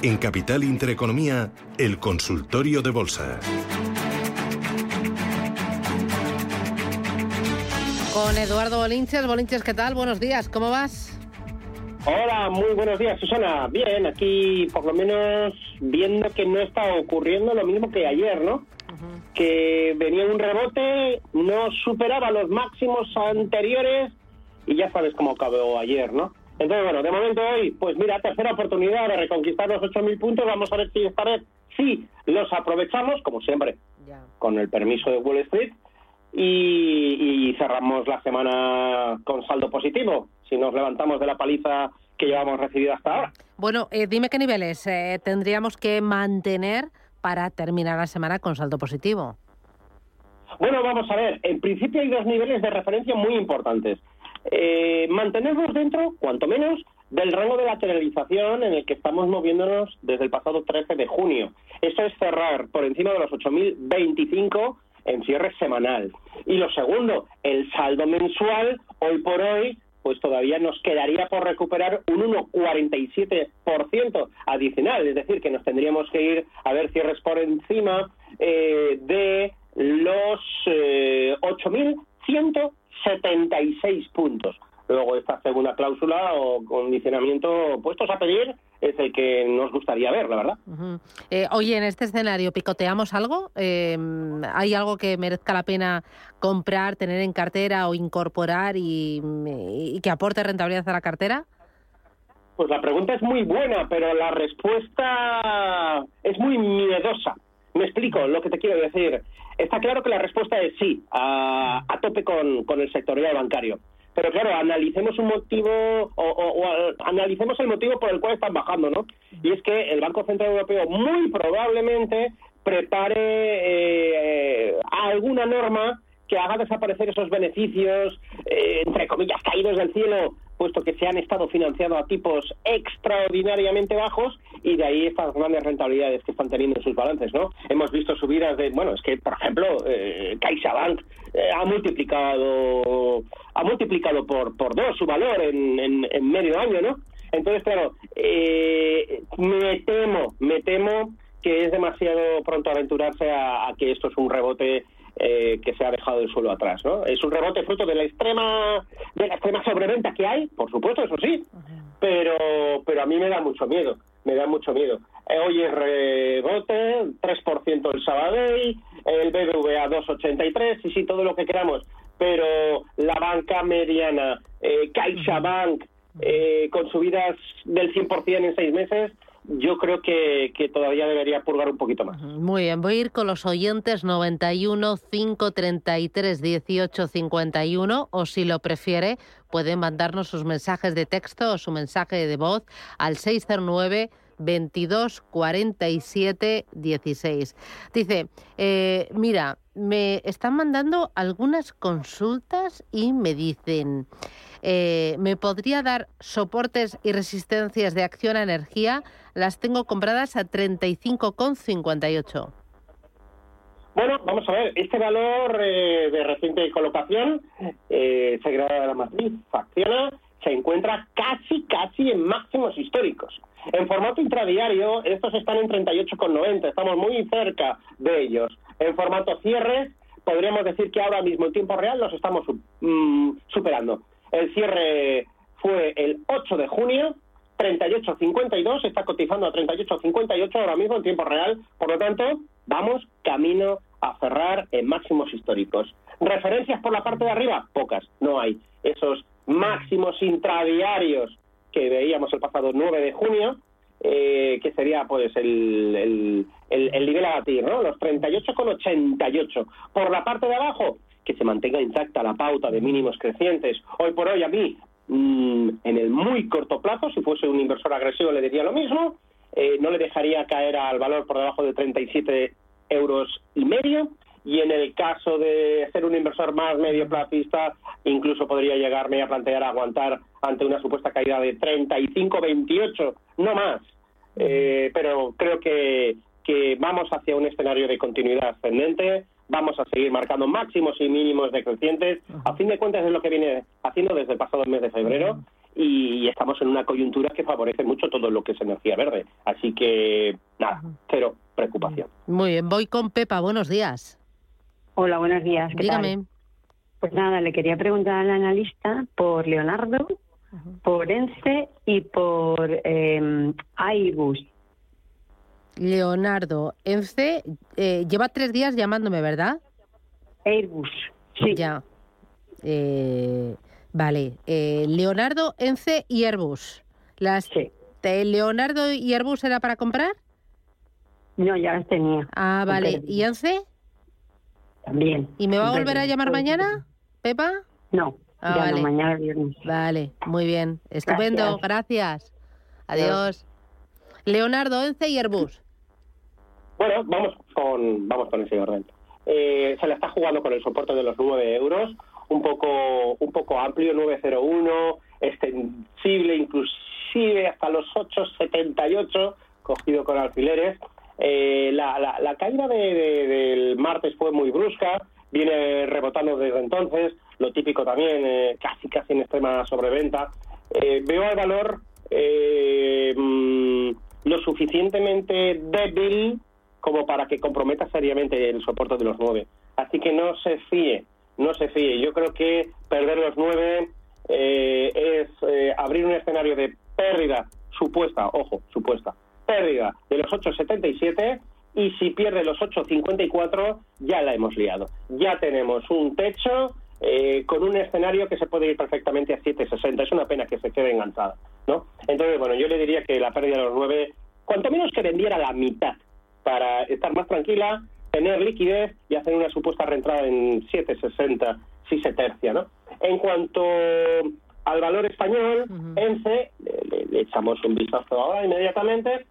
En Capital Intereconomía, el consultorio de bolsa. Con Eduardo Bolinches. Bolinches, ¿qué tal? Buenos días, ¿cómo vas? Hola, muy buenos días, Susana. Bien, aquí por lo menos viendo que no está ocurriendo lo mismo que ayer, ¿no? Que venía un rebote, no superaba los máximos anteriores y ya sabes cómo acabó ayer, ¿no? Entonces, bueno, de momento hoy, pues mira, tercera oportunidad de reconquistar los 8.000 puntos. Vamos a ver si esta vez sí los aprovechamos, como siempre, con el permiso de Wall Street. Y, cerramos la semana con saldo positivo, si nos levantamos de la paliza que llevamos recibida hasta ahora. Bueno, eh, dime qué niveles eh, tendríamos que mantener para terminar la semana con saldo positivo. Bueno, vamos a ver. En principio hay dos niveles de referencia muy importantes eh, mantenernos dentro, cuanto menos, del rango de lateralización en el que estamos moviéndonos desde el pasado 13 de junio. Eso es cerrar por encima de los 8.025 en cierre semanal. Y lo segundo, el saldo mensual, hoy por hoy, pues todavía nos quedaría por recuperar un 1,47% adicional, es decir, que nos tendríamos que ir a ver cierres por encima eh, de los eh, 8.100 76 puntos. Luego esta segunda cláusula o condicionamiento puestos a pedir es el que nos gustaría ver, la verdad. Eh, oye, en este escenario, ¿picoteamos algo? Em, ¿Hay algo que merezca la pena comprar, tener en cartera o incorporar y, y que aporte rentabilidad a la cartera? Pues la pregunta es muy buena, pero la respuesta es muy miedosa. Me explico lo que te quiero decir. Está claro que la respuesta es sí, a, tope con, con el sectorial bancario. Pero claro, analicemos un motivo o, analicemos el motivo por el cual están bajando, ¿no? Y es que el Banco Central Europeo muy probablemente prepare eh, alguna norma que haga desaparecer esos beneficios, eh, entre comillas, caídos del cielo puesto que se han estado financiando a tipos extraordinariamente bajos y de ahí estas grandes rentabilidades que están teniendo en sus balances, ¿no? Hemos visto subidas de, bueno, es que por ejemplo, eh, CaixaBank eh, ha multiplicado ha multiplicado por por dos su valor en, en, medio año, ¿no? Entonces, claro, eh, me temo, me temo que es demasiado pronto aventurarse a que esto es un rebote eh, que se ha dejado el suelo atrás, ¿no? Es un rebote fruto de la extrema de la extrema sobreventa que hay, por supuesto, eso sí, pero pero a mí me da mucho miedo, me da mucho miedo. Eh, hoy es rebote, 3% el Sabadell, el BBVA 2,83, y sí, todo lo que queramos, pero la banca mediana, eh, CaixaBank, eh, con subidas del 100% en seis meses, yo creo que, que, todavía debería purgar un poquito más. Muy bien, voy a ir con los oyentes 91 533 18 51 o si lo prefiere pueden mandarnos sus mensajes de texto o su mensaje de voz al 609 22 47 16. Dice, eh, mira, me están mandando algunas consultas y me dicen, eh, ¿me podría dar soportes y resistencias de acción a energía? Las tengo compradas a 35,58. Bueno, vamos a ver, este valor eh, de reciente colocación, eh, Sagrada de la Matriz, Facciona, se encuentra casi, casi en máximos históricos. En formato intradiario, estos están en 38,90, estamos muy cerca de ellos. En formato cierre, podríamos decir que ahora mismo en tiempo real los estamos mm, superando. El cierre fue el 8 de junio, 38,52, está cotizando a 38,58 ahora mismo en tiempo real, por lo tanto, vamos camino a cerrar en máximos históricos. Referencias por la parte de arriba, pocas, no hay. Esos máximos intradiarios que veíamos el pasado 9 de junio, eh, que sería pues el, el, nivel a batir, ¿no? Los 38,88. Por la parte de abajo, que se mantenga intacta la pauta de mínimos crecientes. Hoy por hoy a mí, mm, en el muy corto plazo, si fuese un inversor agresivo le diría lo mismo, eh, no le dejaría caer al valor por debajo de 37 euros y medio y en el caso de ser un inversor más medio plazista, incluso podría llegarme a plantear aguantar ante una supuesta caída de 35-28, no más. Eh, pero creo que, que vamos hacia un escenario de continuidad ascendente, vamos a seguir marcando máximos y mínimos decrecientes. A fin de cuentas es lo que viene haciendo desde el pasado mes de febrero y estamos en una coyuntura que favorece mucho todo lo que es energía verde. Así que, nada, cero preocupación. Muy bien, voy con Pepa, buenos días. Hola, buenos días. Dígame. Pues nada, le quería preguntar al analista por Leonardo, por ENCE y por eh, Airbus. Leonardo, ENCE, eh, lleva tres días llamándome, ¿verdad? Airbus, sí. Ya. Eh, vale. Eh, Leonardo, ENCE y Airbus. Las, Sí. ¿te- ¿Leonardo y Airbus era para comprar? No, ya las tenía. Ah, vale. ¿Y ENCE? También. ¿Y me va a volver a llamar mañana, Pepa? No, Ah, ya vale. no, mañana viernes. Vale, muy bien. Estupendo, gracias. Adiós. Leonardo, ENCE y Airbus. Bueno, vamos con, vamos con ese orden. Eh, se la está jugando con el soporte de los 9 euros, un poco, un poco amplio, 901, extensible inclusive hasta los 878, cogido con alfileres. Eh, la, caída de- del martes fue muy brusca, viene rebotando desde entonces, lo típico también, eh, casi casi en extrema sobreventa. Eh, veo al valor eh, mm, lo suficientemente débil como para que comprometa seriamente el soporte de los nueve. Así que no se fíe, no se fíe. Yo creo que perder los nueve eh, es eh, abrir un escenario de pérdida supuesta, ojo, supuesta, pérdida de los 8,77 y si pierde los 8,54 ya la hemos liado. Ya tenemos un techo eh, con un escenario que se puede ir perfectamente a 7,60. Es una pena que se quede enganchada, ¿no? Entonces, bueno, yo le diría que la pérdida de los nueve, cuanto menos que vendiera la mitad para estar más tranquila, tener liquidez y hacer una supuesta reentrada en 7,60 si se tercia, ¿no? En cuanto al valor español, Ujú. ENCE, le, le- le echamos un vistazo ahora inmediatamente,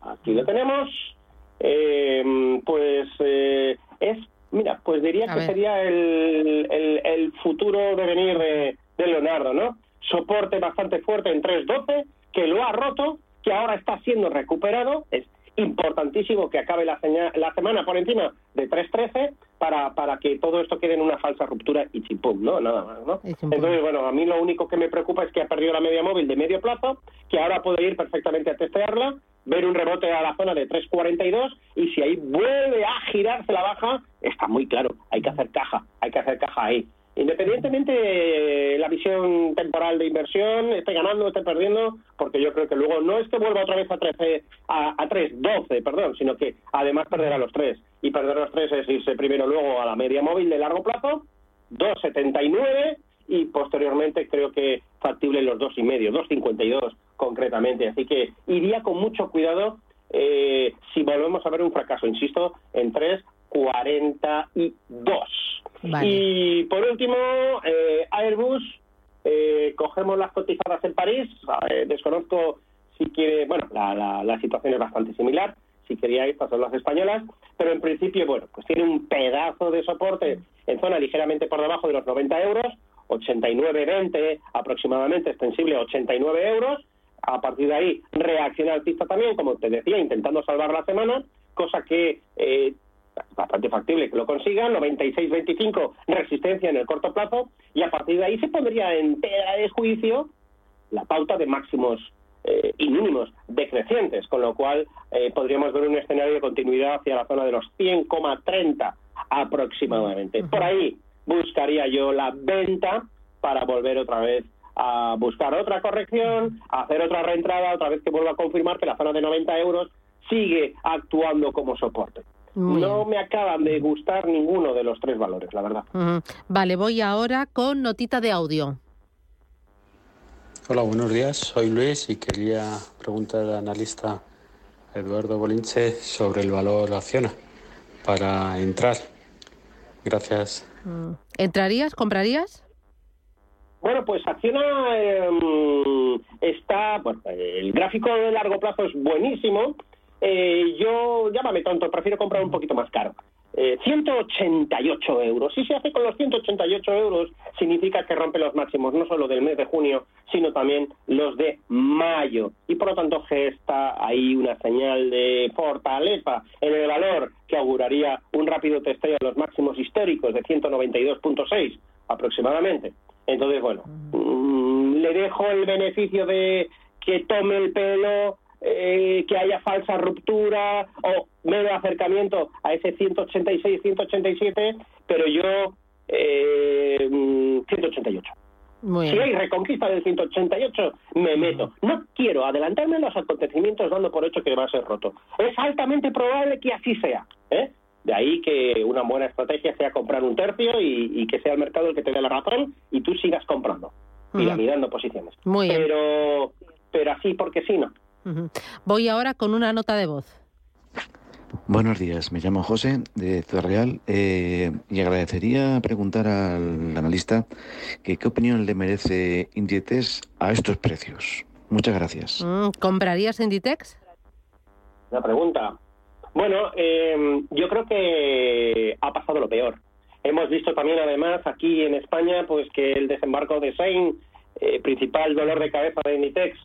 aquí lo tenemos, eh, pues eh, es, mira, pues diría A que ver. sería el, el, el futuro devenir de, de Leonardo, ¿no? Soporte bastante fuerte en 3.12, que lo ha roto, que ahora está siendo recuperado, es importantísimo que acabe la, seña- la semana por encima de 3.13 para, para que todo esto quede en una falsa ruptura y chimpum, ¿no? Nada más, ¿no? Entonces, bueno, a mí lo único que me preocupa es que ha perdido la media móvil de medio plazo, que ahora puede ir perfectamente a testearla, ver un rebote a la zona de 3.42 y si ahí vuelve a girarse la baja, está muy claro, hay que hacer caja, hay que hacer caja ahí. Independientemente de la visión temporal de inversión, esté ganando, esté perdiendo, porque yo creo que luego no es que vuelva otra vez a 13, a, a 3.12, perdón, sino que además perderá los tres. Y perder los tres es irse primero luego a la media móvil de largo plazo, 2,79 y posteriormente creo que factible los dos y medio, 2,52 concretamente. Así que iría con mucho cuidado eh, si volvemos a ver un fracaso, insisto, en 3,42. Y por último, eh, Airbus, eh, cogemos las cotizadas en París, eh, desconozco si quiere, bueno, la, situación es bastante similar, si quería ir, son las españolas, pero en principio, bueno, pues tiene un pedazo de soporte en zona ligeramente por debajo de los 90 euros, 89,20 aproximadamente, extensible a 89 euros, a partir de ahí reacciona alcista también, como te decía, intentando salvar la semana, cosa que eh, bastante factible que lo consigan, 96-25 resistencia en el corto plazo, y a partir de ahí se pondría en tela de juicio la pauta de máximos eh, y mínimos decrecientes, con lo cual eh, podríamos ver un escenario de continuidad hacia la zona de los 100,30 aproximadamente. Por ahí buscaría yo la venta para volver otra vez a buscar otra corrección, a hacer otra reentrada, otra vez que vuelva a confirmar que la zona de 90 euros sigue actuando como soporte. Muy no bien. me acaban de gustar ninguno de los tres valores, la verdad. Vale, voy ahora con notita de audio. Hola, buenos días. Soy Luis y quería preguntar al analista Eduardo Bolinche sobre el valor Acciona para entrar. Gracias. Mm. ¿Entrarías? ¿Comprarías? Bueno, pues Acciona eh, está, bueno, el gráfico de largo plazo es buenísimo. Eh, yo, llámame tonto, prefiero comprar un poquito más caro. Eh, 188 euros. Si se hace con los 188 euros, significa que rompe los máximos no solo del mes de junio, sino también los de mayo. Y por lo tanto gesta ahí una señal de fortaleza en el valor que auguraría un rápido testeo a los máximos históricos de 192.6 aproximadamente. Entonces, bueno, mm, le dejo el beneficio de que tome el pelo, eh, que haya falsa ruptura o mero acercamiento a ese 186, 187, pero yo eh, 188. Muy Si hay reconquista del 188, me meto. No quiero adelantarme a los acontecimientos dando por hecho que va a ser roto. Es altamente probable que así sea. ¿eh? De ahí que una buena estrategia sea comprar un tercio y, y que sea el mercado el que te dé la razón y tú sigas comprando, piramidando posiciones. Muy bien. Pero, pero así porque sí, no. Voy ahora con una nota de voz. Buenos días, me llamo José de Ciudad Real eh, y agradecería preguntar al analista que qué opinión le merece Inditex a estos precios. Muchas gracias. Mm, ¿Comprarías Inditex? Una pregunta. Bueno, eh, yo creo que ha pasado lo peor. Hemos visto también, además, aquí en España, pues que el desembarco de Sein, eh, principal dolor de cabeza de Inditex,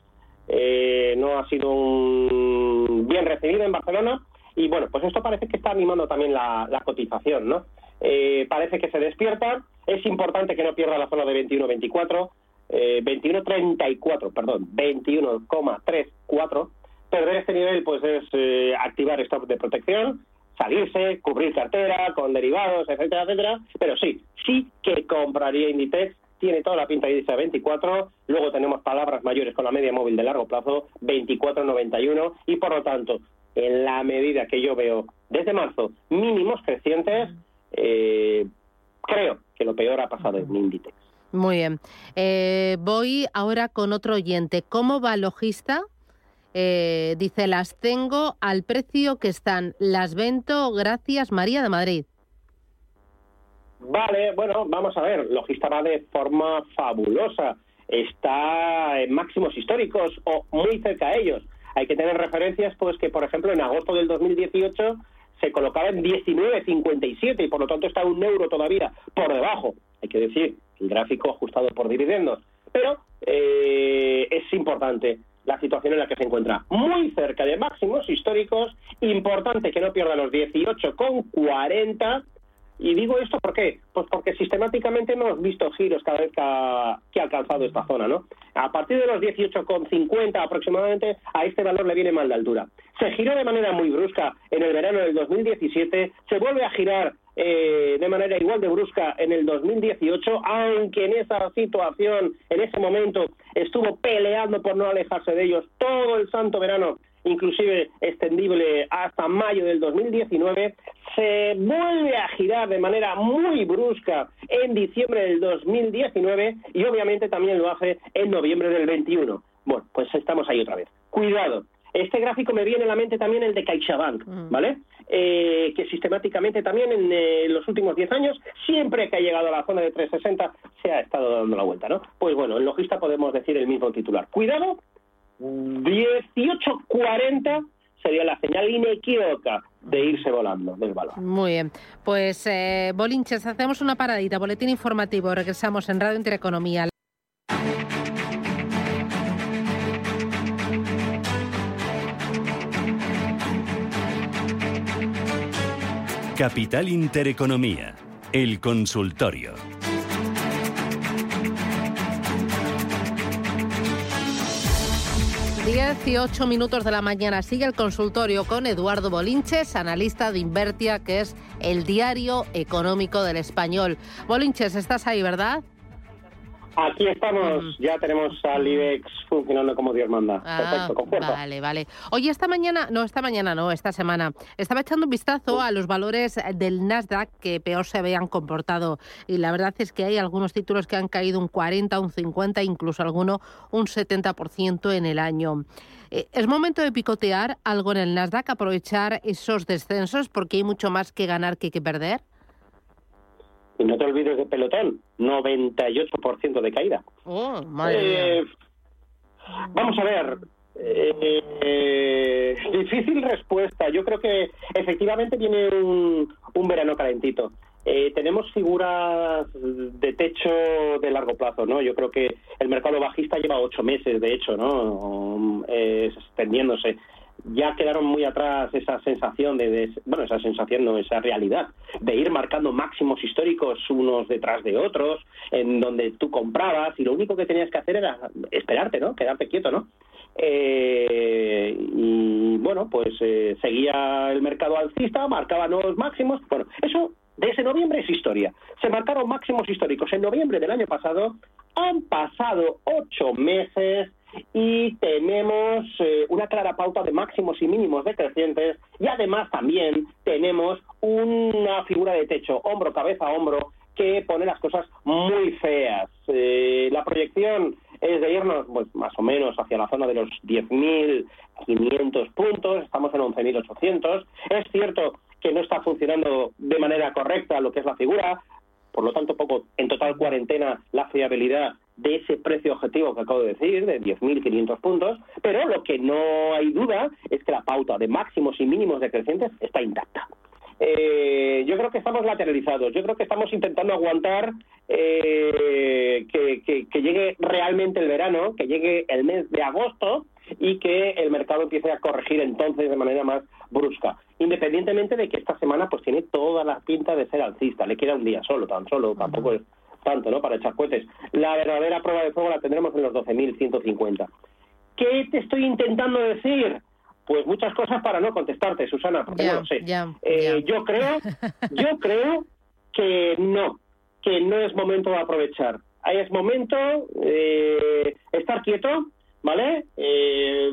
eh, no ha sido un- bien recibido en Barcelona. Y bueno, pues esto parece que está animando también la, cotización, ¿no? Eh, parece que se despierta. Es importante que no pierda la zona de 21-24, eh, 21-34, perdón, 21,34. Perder este nivel pues es eh, activar stop de protección, salirse, cubrir cartera con derivados, etcétera, etcétera. Pero sí, sí que compraría Inditex. Tiene toda la pinta de irse a 24. Luego tenemos palabras mayores con la media móvil de largo plazo, 24,91. Y por lo tanto, en la medida que yo veo desde marzo mínimos crecientes, eh, creo que lo peor ha pasado en Inditex. Muy bien. Eh, voy ahora con otro oyente. ¿Cómo va Logista? Eh, dice, las tengo al precio que están. Las vento gracias María de Madrid. Vale, bueno, vamos a ver. Logista va de forma fabulosa. Está en máximos históricos o muy cerca a ellos. Hay que tener referencias, pues que por ejemplo en agosto del 2018 se colocaba en 19,57 y por lo tanto está un euro todavía por debajo. Hay que decir, el gráfico ajustado por dividendos. Pero eh, es importante la situación en la que se encuentra. Muy cerca de máximos históricos. Importante que no pierda los 18,40 y digo esto ¿por qué? Pues porque sistemáticamente hemos visto giros cada vez que ha, que ha alcanzado esta zona, ¿no? A partir de los 18,50 aproximadamente, a este valor le viene mal de altura. Se giró de manera muy brusca en el verano del 2017, se vuelve a girar eh, de manera igual de brusca en el 2018, aunque en esa situación, en ese momento, estuvo peleando por no alejarse de ellos todo el santo verano inclusive extendible hasta mayo del 2019, se vuelve a girar de manera muy brusca en diciembre del 2019 y obviamente también lo hace en noviembre del 21. Bueno, pues estamos ahí otra vez. Cuidado. Este gráfico me viene a la mente también el de CaixaBank, ¿vale? Eh, que sistemáticamente también en eh, los últimos 10 años, siempre que ha llegado a la zona de 360, se ha estado dando la vuelta, ¿no? Pues bueno, en Logista podemos decir el mismo titular. Cuidado 18.40 sería la señal inequívoca de irse volando del valor. Muy bien. Pues, eh, Bolinches, hacemos una paradita. Boletín informativo. Regresamos en Radio Intereconomía. Capital Intereconomía, el consultorio. Dieciocho minutos de la mañana sigue el consultorio con Eduardo Bolinches, analista de Invertia, que es el diario económico del español. Bolinches, estás ahí, ¿verdad? Aquí estamos, ya tenemos al IBEX funcionando como Dios manda. Ah, Perfecto, con fuerza. vale, vale. Oye, esta mañana, no, esta mañana no, esta semana, estaba echando un vistazo a los valores del Nasdaq que peor se habían comportado y la verdad es que hay algunos títulos que han caído un 40, un 50, incluso alguno un 70% en el año. Eh, ¿Es momento de picotear algo en el Nasdaq, aprovechar esos descensos porque hay mucho más que ganar que que perder? Y no te olvides de pelotón, 98% de caída. Oh, madre Eh, mía. vamos a ver. eh, difícil respuesta. Yo creo que efectivamente viene un, un verano calentito. Eh, tenemos figuras de techo de largo plazo, ¿no? Yo creo que el mercado bajista lleva ocho meses, de hecho, ¿no? Eh, extendiéndose. Ya quedaron muy atrás esa sensación de, bueno, esa sensación no, esa realidad de ir marcando máximos históricos unos detrás de otros, en donde tú comprabas y lo único que tenías que hacer era esperarte, ¿no? Quedarte quieto, ¿no? Eh, y bueno, pues eh, seguía el mercado alcista, marcaba nuevos máximos. Bueno, eso de ese noviembre es historia. Se marcaron máximos históricos en noviembre del año pasado. Han pasado ocho meses y tenemos eh, una clara pauta de máximos y mínimos decrecientes y además también tenemos una figura de techo hombro, cabeza, hombro que pone las cosas muy feas. Eh, la proyección es de irnos pues, más o menos hacia la zona de los 10.500 puntos, estamos en 11.800. Es cierto que no está funcionando de manera correcta lo que es la figura, por lo tanto, poco en total cuarentena la fiabilidad de ese precio objetivo que acabo de decir, de 10.500 puntos, pero lo que no hay duda es que la pauta de máximos y mínimos decrecientes está intacta. Eh, yo creo que estamos lateralizados, yo creo que estamos intentando aguantar eh, que, que, llegue realmente el verano, que llegue el mes de agosto y que el mercado empiece a corregir entonces de manera más brusca. Independientemente de que esta semana pues tiene toda la pinta de ser alcista, le queda un día solo, tan solo, tampoco es tanto, ¿no? Para echar cohetes. La verdadera prueba de fuego la tendremos en los 12.150. ¿Qué te estoy intentando decir? Pues muchas cosas para no contestarte, Susana, porque no lo sé. Eh, yo creo, yo creo que no, que no es momento de aprovechar. Ahí es momento de estar quieto, ¿vale? Eh,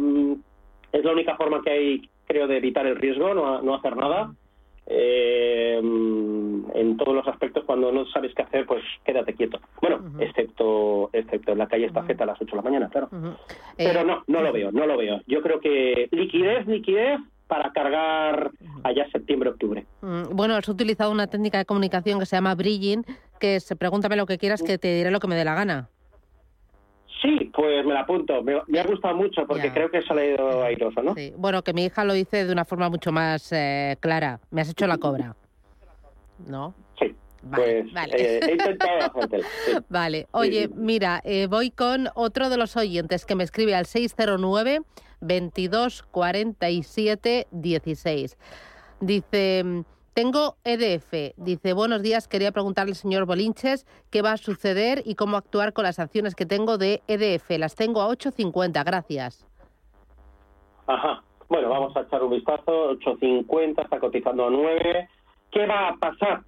es la única forma que hay, creo, de evitar el riesgo, no, no hacer nada. Eh, en todos los aspectos, cuando no sabes qué hacer, pues quédate quieto. Bueno, excepto excepto en la calle Estafeta a las 8 de la mañana, claro. Pero eh, no, no lo veo, no lo veo. Yo creo que liquidez, liquidez para cargar allá septiembre-octubre. Bueno, has utilizado una técnica de comunicación que se llama bridging, que es pregúntame lo que quieras que te diré lo que me dé la gana. Sí, pues me la apunto. Me, ha gustado mucho porque creo que ha salido airoso, ¿no? Sí. Bueno, que mi hija lo dice de una forma mucho más eh, clara. Me has hecho la cobra. ¿No? Sí. pues eh, he intentado Vale. Oye, mira, eh, voy con otro de los oyentes que me escribe al 609 22 47 16. Dice tengo EDF. Dice, buenos días, quería preguntarle al señor Bolinches qué va a suceder y cómo actuar con las acciones que tengo de EDF. Las tengo a 8.50, gracias. Ajá. Bueno, vamos a echar un vistazo. 8.50, está cotizando a 9. ¿Qué va a pasar?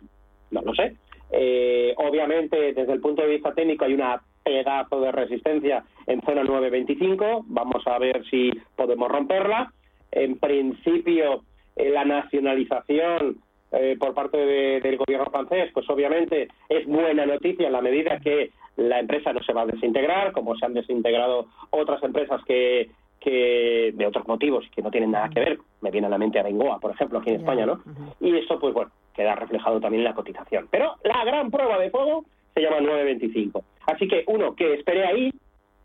No lo sé. Eh, obviamente, desde el punto de vista técnico, hay una pedazo de resistencia en zona 9.25. Vamos a ver si podemos romperla. En principio, eh, la nacionalización eh, por parte del gobierno francés, pues obviamente es buena noticia en la medida que la empresa no se va a desintegrar, como se han desintegrado otras empresas que, que de otros motivos que no tienen nada que ver. Me viene a la mente Arengoa, por ejemplo, aquí en España, ¿no? Y eso, pues bueno, queda reflejado también en la cotización. Pero la gran prueba de fuego se llama 925. Así que uno, que espere ahí,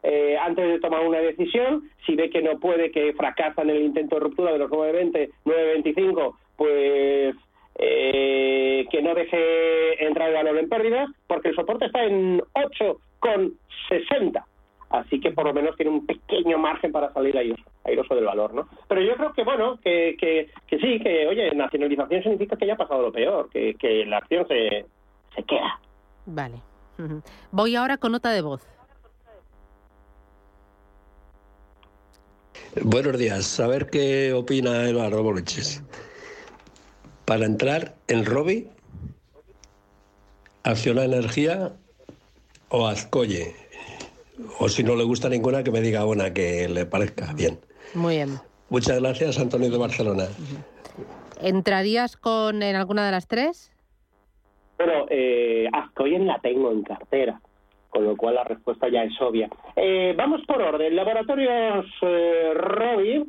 eh, antes de tomar una decisión, si ve que no puede, que fracasa en el intento de ruptura de los 920, 925, pues eh, que no deje entrar el valor en pérdida, porque el soporte está en 8,60. Así que por lo menos tiene un pequeño margen para salir airoso, del valor, ¿no? Pero yo creo que, bueno, que, que, sí, que, oye, nacionalización significa que ya ha pasado lo peor, que, que la acción se, se queda. Vale. Voy ahora con nota de voz. Buenos días. A ver qué opina Eduardo Boluches para entrar en Robi, Acciona Energía o Azcoye. O si no le gusta ninguna, que me diga una que le parezca bien. Muy bien. Muchas gracias, Antonio de Barcelona. ¿Entrarías con en alguna de las tres? Bueno, eh, Azcoyen la tengo en cartera, con lo cual la respuesta ya es obvia. Eh, vamos por orden. Laboratorios eh, Robi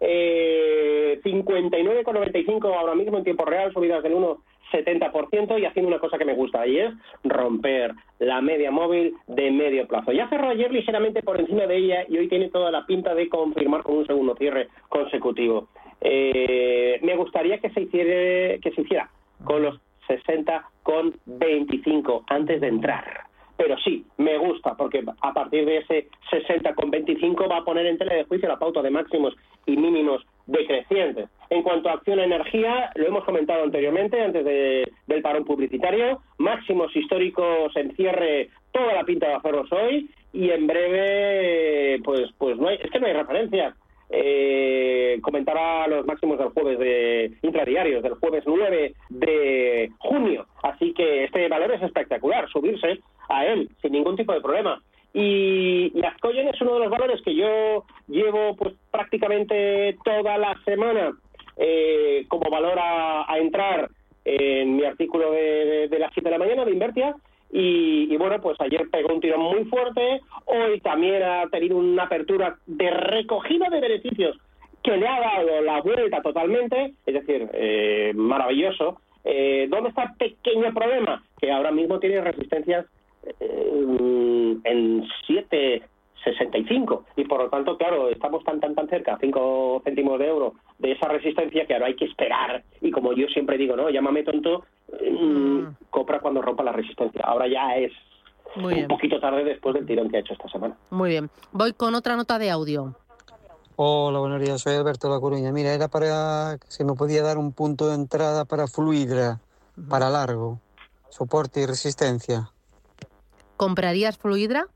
eh, 59,95 ahora mismo en tiempo real, subidas del 1,70% y haciendo una cosa que me gusta y es romper la media móvil de medio plazo. Ya cerró ayer ligeramente por encima de ella y hoy tiene toda la pinta de confirmar con un segundo cierre consecutivo. Eh, me gustaría que se hiciera, que se hiciera con los 60,25 antes de entrar pero sí, me gusta, porque a partir de ese 60,25 va a poner en tela de juicio la pauta de máximos y mínimos decrecientes. En cuanto a acción a energía, lo hemos comentado anteriormente, antes del parón publicitario, máximos históricos en cierre, toda la pinta de hacerlos hoy, y en breve, pues, pues no hay, es que no hay referencias. Eh, comentaba los máximos del jueves de intradiarios, del jueves 9 de junio. Así que este valor es espectacular, subirse a él sin ningún tipo de problema. Y, y es uno de los valores que yo llevo pues prácticamente toda la semana eh, como valor a, entrar en mi artículo de, las 7 de la mañana de Invertia. Y, bueno, pues ayer pegó un tiro muy fuerte, hoy también ha tenido una apertura de recogida de beneficios que le ha dado la vuelta totalmente, es decir, eh, maravilloso. Eh, ¿Dónde está el pequeño problema? Que ahora mismo tiene resistencias eh, en 7,65 y por lo tanto, claro, estamos tan tan tan cerca, 5 céntimos de euro de esa resistencia que ahora hay que esperar y como yo siempre digo, no, llámame tonto, mm, compra cuando rompa la resistencia. Ahora ya es un poquito tarde después del tirón que ha hecho esta semana. Muy bien. Voy con otra nota de audio. Hola, buenos días. Soy Alberto La Coruña. Mira, era para si me podía dar un punto de entrada para Fluidra, para largo, soporte y resistencia. ¿Comprarías Fluidra?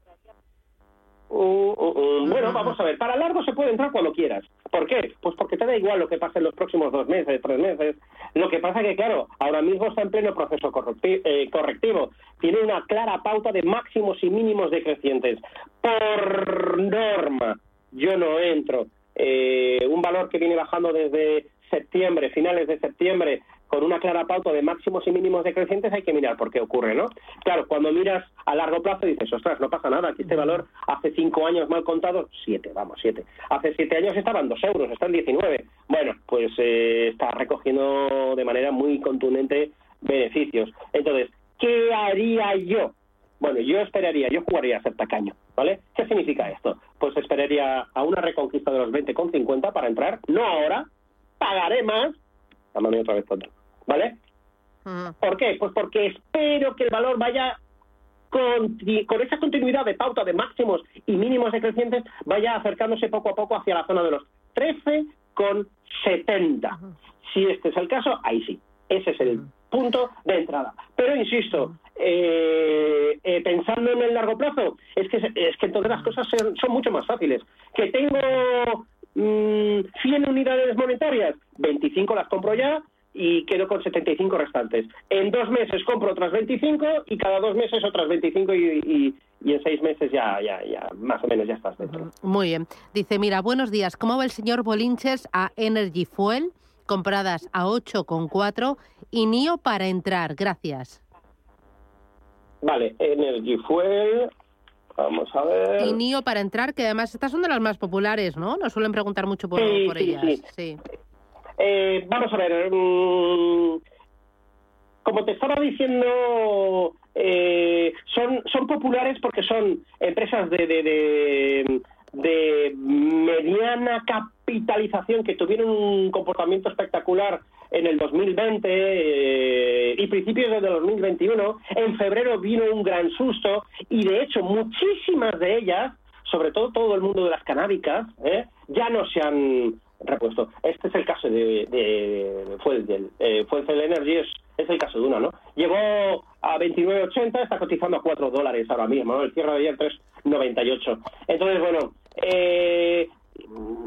Uh, uh, uh. Bueno, vamos a ver, para largo se puede entrar cuando quieras. ¿Por qué? Pues porque te da igual lo que pase en los próximos dos meses, tres meses. Lo que pasa que, claro, ahora mismo está en pleno proceso eh, correctivo. Tiene una clara pauta de máximos y mínimos decrecientes. Por norma, yo no entro. Eh, un valor que viene bajando desde septiembre, finales de septiembre, con una clara pauta de máximos y mínimos decrecientes, hay que mirar por qué ocurre, ¿no? Claro, cuando miras a largo plazo dices, ostras, no pasa nada, aquí este valor hace cinco años mal contado, siete, vamos, siete. Hace siete años estaban dos euros, están 19. Bueno, pues eh, está recogiendo de manera muy contundente beneficios. Entonces, ¿qué haría yo? Bueno, yo esperaría, yo jugaría a ser tacaño, ¿vale? ¿Qué significa esto? Pues esperaría a una reconquista de los 20,50 para entrar, no ahora, pagaré más, mano otra vez total. ¿Vale? ¿Por qué? Pues porque espero que el valor vaya con, con, esa continuidad de pauta de máximos y mínimos decrecientes, vaya acercándose poco a poco hacia la zona de los 13,70. Si este es el caso, ahí sí. Ese es el punto de entrada. Pero insisto, eh, eh, pensando en el largo plazo, es que, es que entonces las cosas son, son mucho más fáciles. Que tengo mmm, 100 unidades monetarias, 25 las compro ya, y quedo con 75 restantes. En dos meses compro otras 25 y cada dos meses otras 25 y, en seis meses ya, ya, ya, más o menos ya estás dentro. Muy bien. Dice, mira, buenos días. ¿Cómo va el señor Bolinches a Energy Fuel? Compradas a 8,4 y NIO para entrar. Gracias. Vale, Energy Fuel, Vamos a ver. Y NIO para entrar, que además estas son de las más populares, ¿no? Nos suelen preguntar mucho por, por ellas. Sí. Eh, vamos a ver. Mm, como te estaba diciendo, eh, son, son populares porque son empresas de, de, de, mediana capitalización que tuvieron un comportamiento espectacular en el 2020 eh, y principios del 2021. En febrero vino un gran susto y de hecho muchísimas de ellas, sobre todo todo el mundo de las canábicas, ya no se han repuesto. Este es el caso de, de Fuel, eh, Energy, es, es, el caso de una, ¿no? Llegó a 29.80, está cotizando a 4 dólares ahora mismo, ¿no? El cierre de ayer 3.98. Entonces, bueno, eh,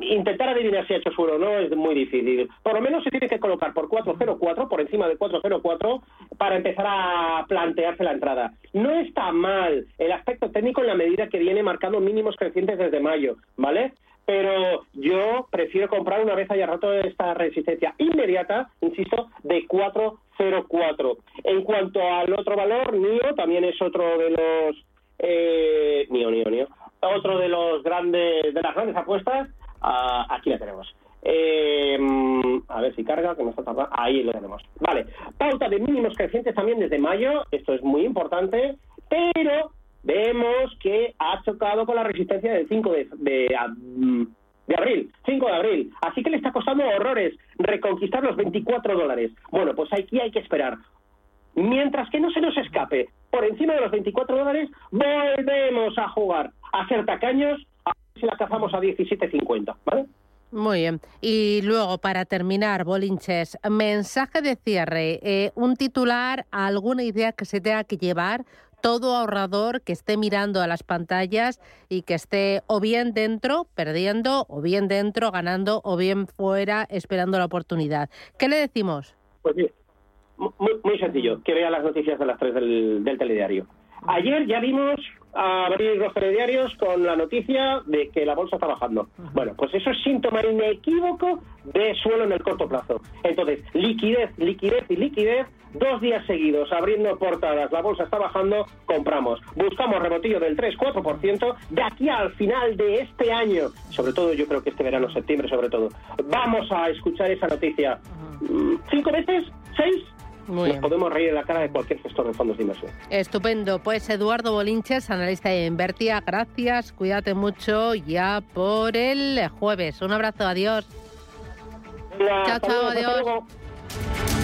intentar adivinar si ha hecho suelo o no es muy difícil. Por lo menos se tiene que colocar por 404, por encima de 404, para empezar a plantearse la entrada. No está mal el aspecto técnico en la medida que viene marcando mínimos crecientes desde mayo, ¿vale? Pero yo prefiero comprar una vez haya rato esta resistencia inmediata, insisto, de 404. En cuanto al otro valor, NIO también es otro de los eh, NIO, NIO, NIO, otro de los grandes de las grandes apuestas. Ah, aquí la tenemos. Eh, a ver si carga, que no está tardando. Ahí lo tenemos. Vale. Pauta de mínimos crecientes también desde mayo. Esto es muy importante. Pero vemos que ha chocado con la resistencia del 5 de, de, abril, 5 de abril. Así que le está costando horrores reconquistar los 24 dólares. Bueno, pues aquí hay que esperar. Mientras que no se nos escape por encima de los 24 dólares, volvemos a jugar a ser tacaños a ver si la cazamos a 17.50, ¿vale? Muy bien. Y luego, para terminar, Bolinches, mensaje de cierre, eh, un titular, alguna idea que se tenga que llevar todo ahorrador que esté mirando a las pantallas y que esté o bien dentro perdiendo, o bien dentro ganando, o bien fuera esperando la oportunidad. ¿Qué le decimos? Pues bien, muy, sencillo, que vea las noticias de las tres del, del telediario. Ayer ya vimos abrir los telediarios con la noticia de que la bolsa está bajando. Bueno, pues eso es síntoma inequívoco de suelo en el corto plazo. Entonces, liquidez, liquidez y liquidez, dos días seguidos abriendo portadas, la bolsa está bajando, compramos. Buscamos rebotillo del 3-4% de aquí al final de este año. Sobre todo, yo creo que este verano, septiembre sobre todo. Vamos a escuchar esa noticia. Mm, ¿Cinco veces? ¿Seis? Nos podemos reír en la cara de cualquier gestor de fondos de inversión. Estupendo. Pues Eduardo Bolinches, analista de Invertia, gracias. Cuídate mucho ya por el jueves. Un abrazo. Adiós. chao, chao. Adiós.